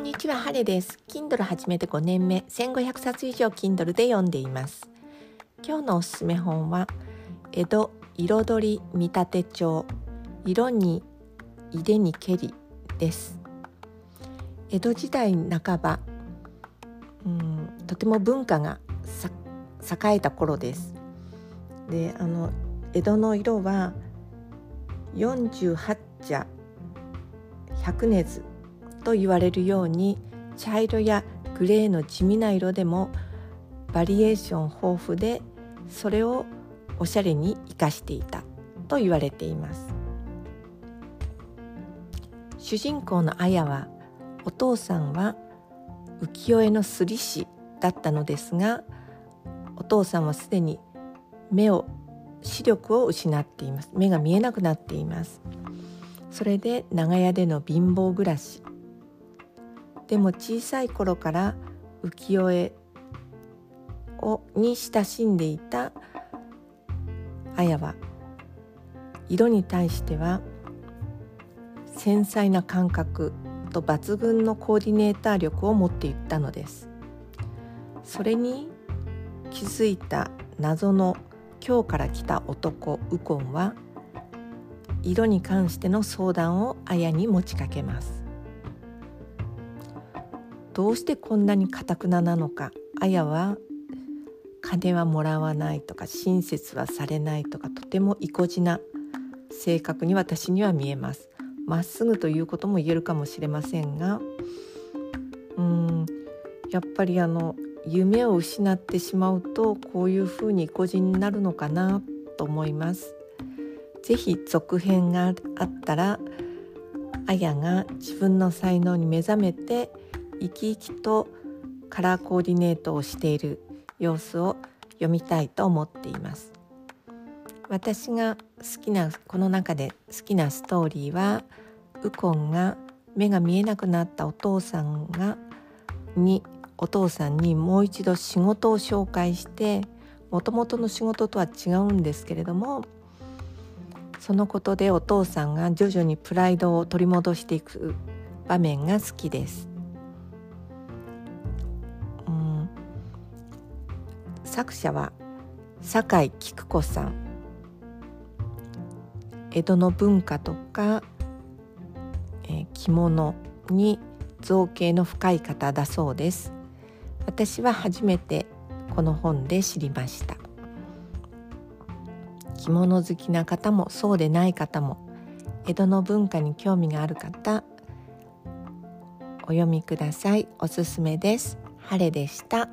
んにちは、ハレです。Kindle 始めて5年目、1500冊以上 Kindle で読んでいます。今日のおすすめ本は、江戸彩り見立て帳、色にいでにけりです。江戸時代半ば、うんとても文化が栄えた頃です。で、あの江戸の色は48茶百熱と言われるように茶色やグレーの地味な色でもバリエーション豊富でそれをおしゃれに生かしていたと言われています。主人公の綾はお父さんは浮世絵のすり師だったのですがお父さんはすでに目を視力を失っています。目が見えなくなっています。それで長屋での貧乏暮らしでも小さい頃から浮世絵をに親しんでいた綾は色に対しては繊細な感覚と抜群のコーディネーター力を持っていったのです。それに気づいた謎の今日から来た男ウコンは色に関しての相談を綾に持ちかけます。どうしてこんなにかたくななのか綾は金はもらわないとか親切はされないとかとても意固地な性格に私には見えます。まっすぐということも言えるかもしれませんがうんやっぱりあの夢を失ってしまうとこういうふうに意固地になるのかなと思います。ぜひ続編があったら綾が自分の才能に目覚めて生き生きとカラーコーディネートをしている様子を読みたいと思っています。私が好きなこの中で好きなストーリーはウコンが目が見えなくなったお父さんがにお父さんにもう一度仕事を紹介してもともとの仕事とは違うんですけれどもそのことでお父さんが徐々にプライドを取り戻していく場面が好きです。作者は酒井菊子さん。江戸の文化とか、えー、着物に造形の深い方だそうです。私は初めてこの本で知りました。着物好きな方もそうでない方も江戸の文化に興味がある方お読みください。おすすめです。晴れでした。